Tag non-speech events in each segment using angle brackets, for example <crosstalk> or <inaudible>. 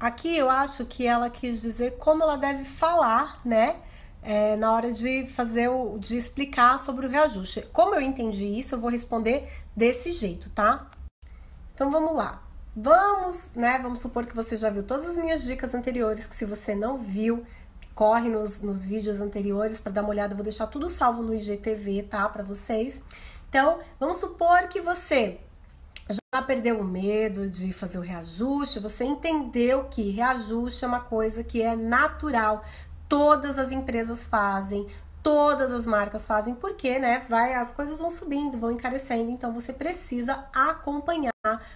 aqui eu acho que ela quis dizer como ela deve falar, né? É, na hora de fazer o, de explicar sobre o reajuste. Como eu entendi isso, eu vou responder desse jeito, tá? Então vamos lá. Vamos, né? Vamos supor que você já viu todas as minhas dicas anteriores, que se você não viu, corre nos, nos vídeos anteriores para dar uma olhada. Eu vou deixar tudo salvo no IGTV, tá? Para vocês. Então, vamos supor que você já perdeu o medo de fazer o reajuste, você entendeu que reajuste é uma coisa que é natural. Todas as empresas fazem, todas as marcas fazem, porque, né, vai as coisas vão subindo, vão encarecendo, então você precisa acompanhar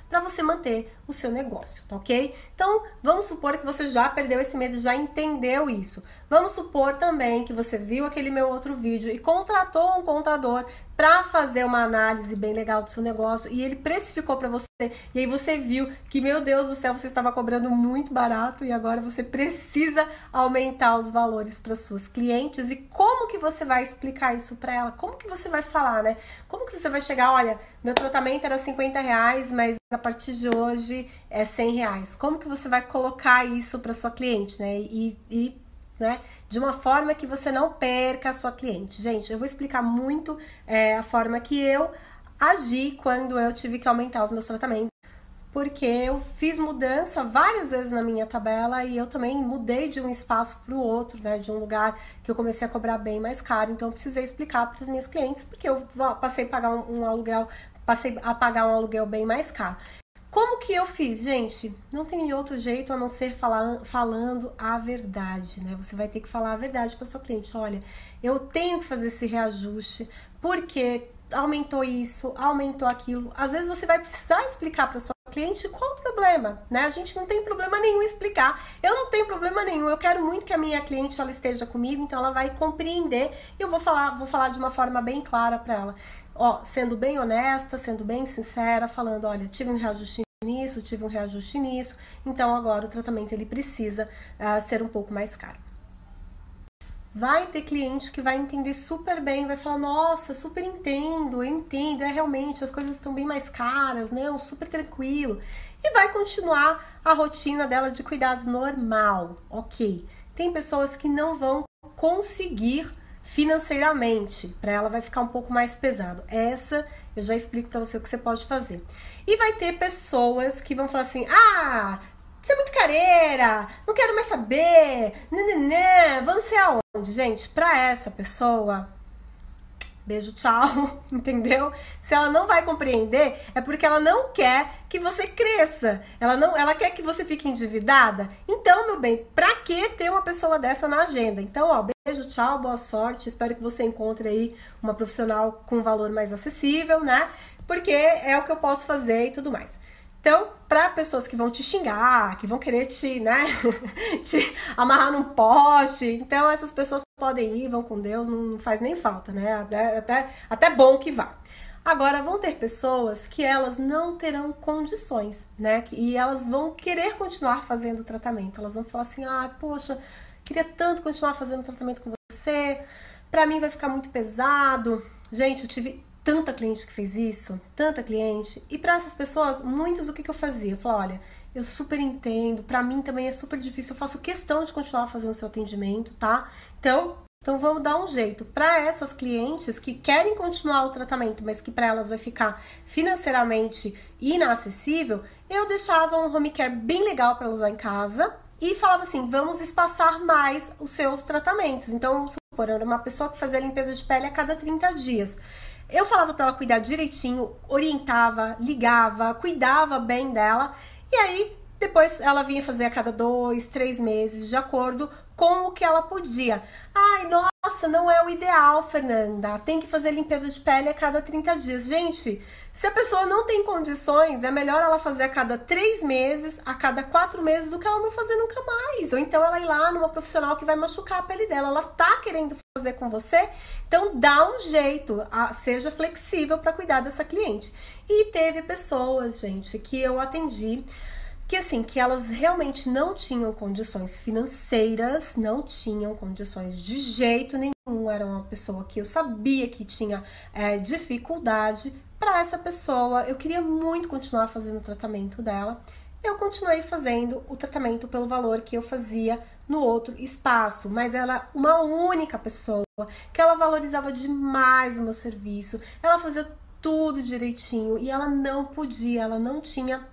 para você manter o seu negócio, tá ok? Então, vamos supor que você já perdeu esse medo, já entendeu isso. Vamos supor também que você viu aquele meu outro vídeo e contratou um contador para fazer uma análise bem legal do seu negócio e ele precificou para você. E aí você viu que, meu Deus do céu, você estava cobrando muito barato e agora você precisa aumentar os valores para suas clientes. E como que você vai explicar isso para ela? Como que você vai falar, né? Como que você vai chegar, olha, meu tratamento era 50 reais, mas a partir de hoje é 100 reais. Como que você vai colocar isso para sua cliente, né? E, e né? De uma forma que você não perca a sua cliente. Gente, eu vou explicar muito é, a forma que eu agi quando eu tive que aumentar os meus tratamentos. Porque eu fiz mudança várias vezes na minha tabela e eu também mudei de um espaço para o outro, né? De um lugar que eu comecei a cobrar bem mais caro. Então eu precisei explicar para as minhas clientes, porque eu passei a pagar um, um aluguel, passei a pagar um aluguel bem mais caro. Como que eu fiz, gente? Não tem outro jeito a não ser falar, falando a verdade, né? Você vai ter que falar a verdade para sua cliente. Olha, eu tenho que fazer esse reajuste porque aumentou isso, aumentou aquilo. Às vezes você vai precisar explicar para sua cliente qual o problema, né? A gente não tem problema nenhum explicar. Eu não tenho problema nenhum. Eu quero muito que a minha cliente ela esteja comigo, então ela vai compreender e eu vou falar, vou falar de uma forma bem clara para ela. Ó, sendo bem honesta, sendo bem sincera, falando, olha, tive um reajuste nisso, tive um reajuste nisso, então agora o tratamento ele precisa uh, ser um pouco mais caro. Vai ter cliente que vai entender super bem, vai falar: Nossa, super entendo, eu entendo, é realmente as coisas estão bem mais caras, não, super tranquilo. E vai continuar a rotina dela de cuidados normal, ok. Tem pessoas que não vão conseguir financeiramente, para ela vai ficar um pouco mais pesado. Essa eu já explico para você o que você pode fazer. E vai ter pessoas que vão falar assim: "Ah, você é muito careira, não quero mais saber, nananã, vamos ser aonde, gente? Para essa pessoa, beijo, tchau, <laughs> entendeu? Se ela não vai compreender, é porque ela não quer que você cresça. Ela não, ela quer que você fique endividada. Então, meu bem, pra que ter uma pessoa dessa na agenda? Então, ó, beijo, tchau, boa sorte. Espero que você encontre aí uma profissional com valor mais acessível, né? Porque é o que eu posso fazer e tudo mais. Então, para pessoas que vão te xingar, que vão querer te, né, <laughs> te amarrar num poste, então essas pessoas podem ir, vão com Deus, não faz nem falta, né? Até, até, até bom que vá. Agora, vão ter pessoas que elas não terão condições, né? E elas vão querer continuar fazendo o tratamento. Elas vão falar assim: ah, poxa, queria tanto continuar fazendo o tratamento com você, para mim vai ficar muito pesado. Gente, eu tive tanta cliente que fez isso, tanta cliente. E para essas pessoas, muitas o que, que eu fazia? Eu falava, olha, eu super entendo, para mim também é super difícil, eu faço questão de continuar fazendo seu atendimento, tá? Então, então vamos dar um jeito para essas clientes que querem continuar o tratamento, mas que para elas vai ficar financeiramente inacessível. Eu deixava um home care bem legal para usar em casa e falava assim: vamos espaçar mais os seus tratamentos. Então, supor, era uma pessoa que fazia limpeza de pele a cada 30 dias. Eu falava para ela cuidar direitinho, orientava, ligava, cuidava bem dela. E aí, depois ela vinha fazer a cada dois, três meses, de acordo com o que ela podia. Ai, nossa, não é o ideal, Fernanda. Tem que fazer limpeza de pele a cada 30 dias. Gente, se a pessoa não tem condições, é melhor ela fazer a cada três meses, a cada quatro meses, do que ela não fazer nunca mais. Ou então ela ir lá numa profissional que vai machucar a pele dela. Ela tá querendo fazer com você, então dá um jeito, seja flexível para cuidar dessa cliente. E teve pessoas, gente, que eu atendi que assim, que elas realmente não tinham condições financeiras, não tinham condições de jeito nenhum. Era uma pessoa que eu sabia que tinha é, dificuldade. Para essa pessoa, eu queria muito continuar fazendo o tratamento dela. eu continuei fazendo o tratamento pelo valor que eu fazia no outro espaço, mas ela uma única pessoa que ela valorizava demais o meu serviço, ela fazia tudo direitinho e ela não podia, ela não tinha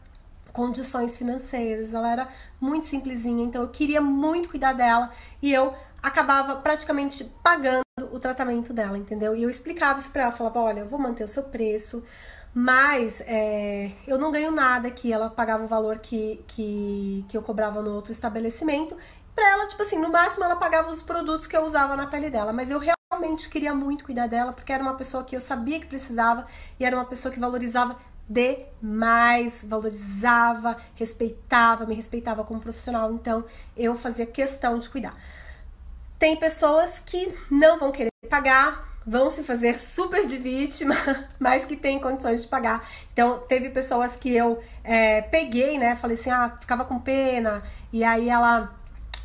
condições financeiras, ela era muito simplesinha, então eu queria muito cuidar dela e eu acabava praticamente pagando o tratamento dela, entendeu? E eu explicava isso pra ela, falava, olha, eu vou manter o seu preço, mas é, eu não ganho nada aqui. Ela pagava o valor que, que, que eu cobrava no outro estabelecimento. Pra ela, tipo assim, no máximo ela pagava os produtos que eu usava na pele dela, mas eu realmente queria muito cuidar dela, porque era uma pessoa que eu sabia que precisava e era uma pessoa que valorizava demais, valorizava, respeitava, me respeitava como profissional, então eu fazia questão de cuidar. Tem pessoas que não vão querer pagar, vão se fazer super de vítima, <laughs> mas que têm condições de pagar. Então, teve pessoas que eu é, peguei, né? Falei assim, ah, ficava com pena, e aí ela.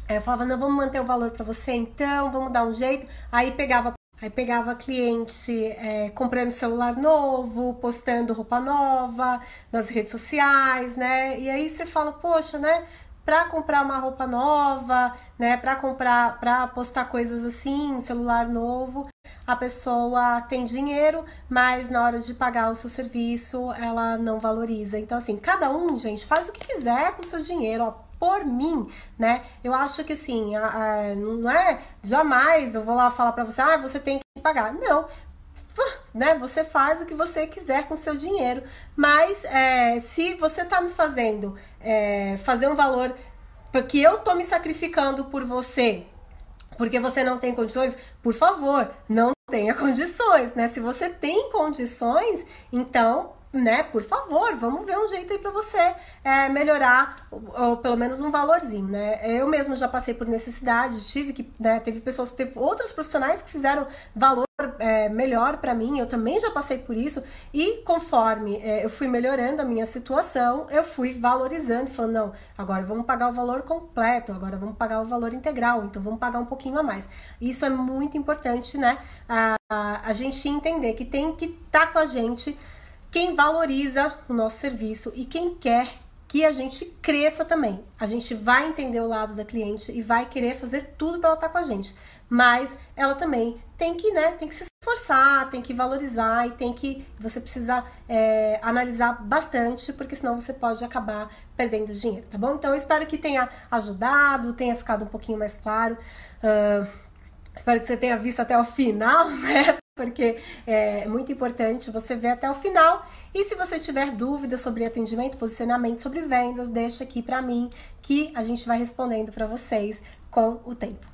É, falava, não, vamos manter o valor para você então, vamos dar um jeito. Aí pegava Pegava cliente é, comprando celular novo, postando roupa nova nas redes sociais, né? E aí você fala, poxa, né? Para comprar uma roupa nova, né? Para comprar, para postar coisas assim, celular novo, a pessoa tem dinheiro, mas na hora de pagar o seu serviço, ela não valoriza. Então, assim, cada um, gente, faz o que quiser com o seu dinheiro, ó por mim, né? Eu acho que assim, a, a, não é jamais eu vou lá falar para você, ah, você tem que pagar. Não, né? Você faz o que você quiser com seu dinheiro, mas é, se você tá me fazendo é, fazer um valor porque eu tô me sacrificando por você, porque você não tem condições, por favor, não tenha <laughs> condições, né? Se você tem condições, então né, por favor, vamos ver um jeito aí para você é, melhorar, ou, ou, pelo menos um valorzinho, né? Eu mesmo já passei por necessidade, tive que, né, teve pessoas, teve outros profissionais que fizeram valor é, melhor para mim, eu também já passei por isso, e conforme é, eu fui melhorando a minha situação, eu fui valorizando falando, não, agora vamos pagar o valor completo, agora vamos pagar o valor integral, então vamos pagar um pouquinho a mais. Isso é muito importante, né? A, a, a gente entender que tem que estar tá com a gente quem valoriza o nosso serviço e quem quer que a gente cresça também. A gente vai entender o lado da cliente e vai querer fazer tudo para ela estar tá com a gente. Mas ela também tem que, né, tem que se esforçar, tem que valorizar e tem que você precisa é, analisar bastante, porque senão você pode acabar perdendo dinheiro, tá bom? Então eu espero que tenha ajudado, tenha ficado um pouquinho mais claro. Uh, espero que você tenha visto até o final, <laughs> né? Porque é muito importante você ver até o final. E se você tiver dúvidas sobre atendimento, posicionamento, sobre vendas, deixa aqui para mim que a gente vai respondendo para vocês com o tempo.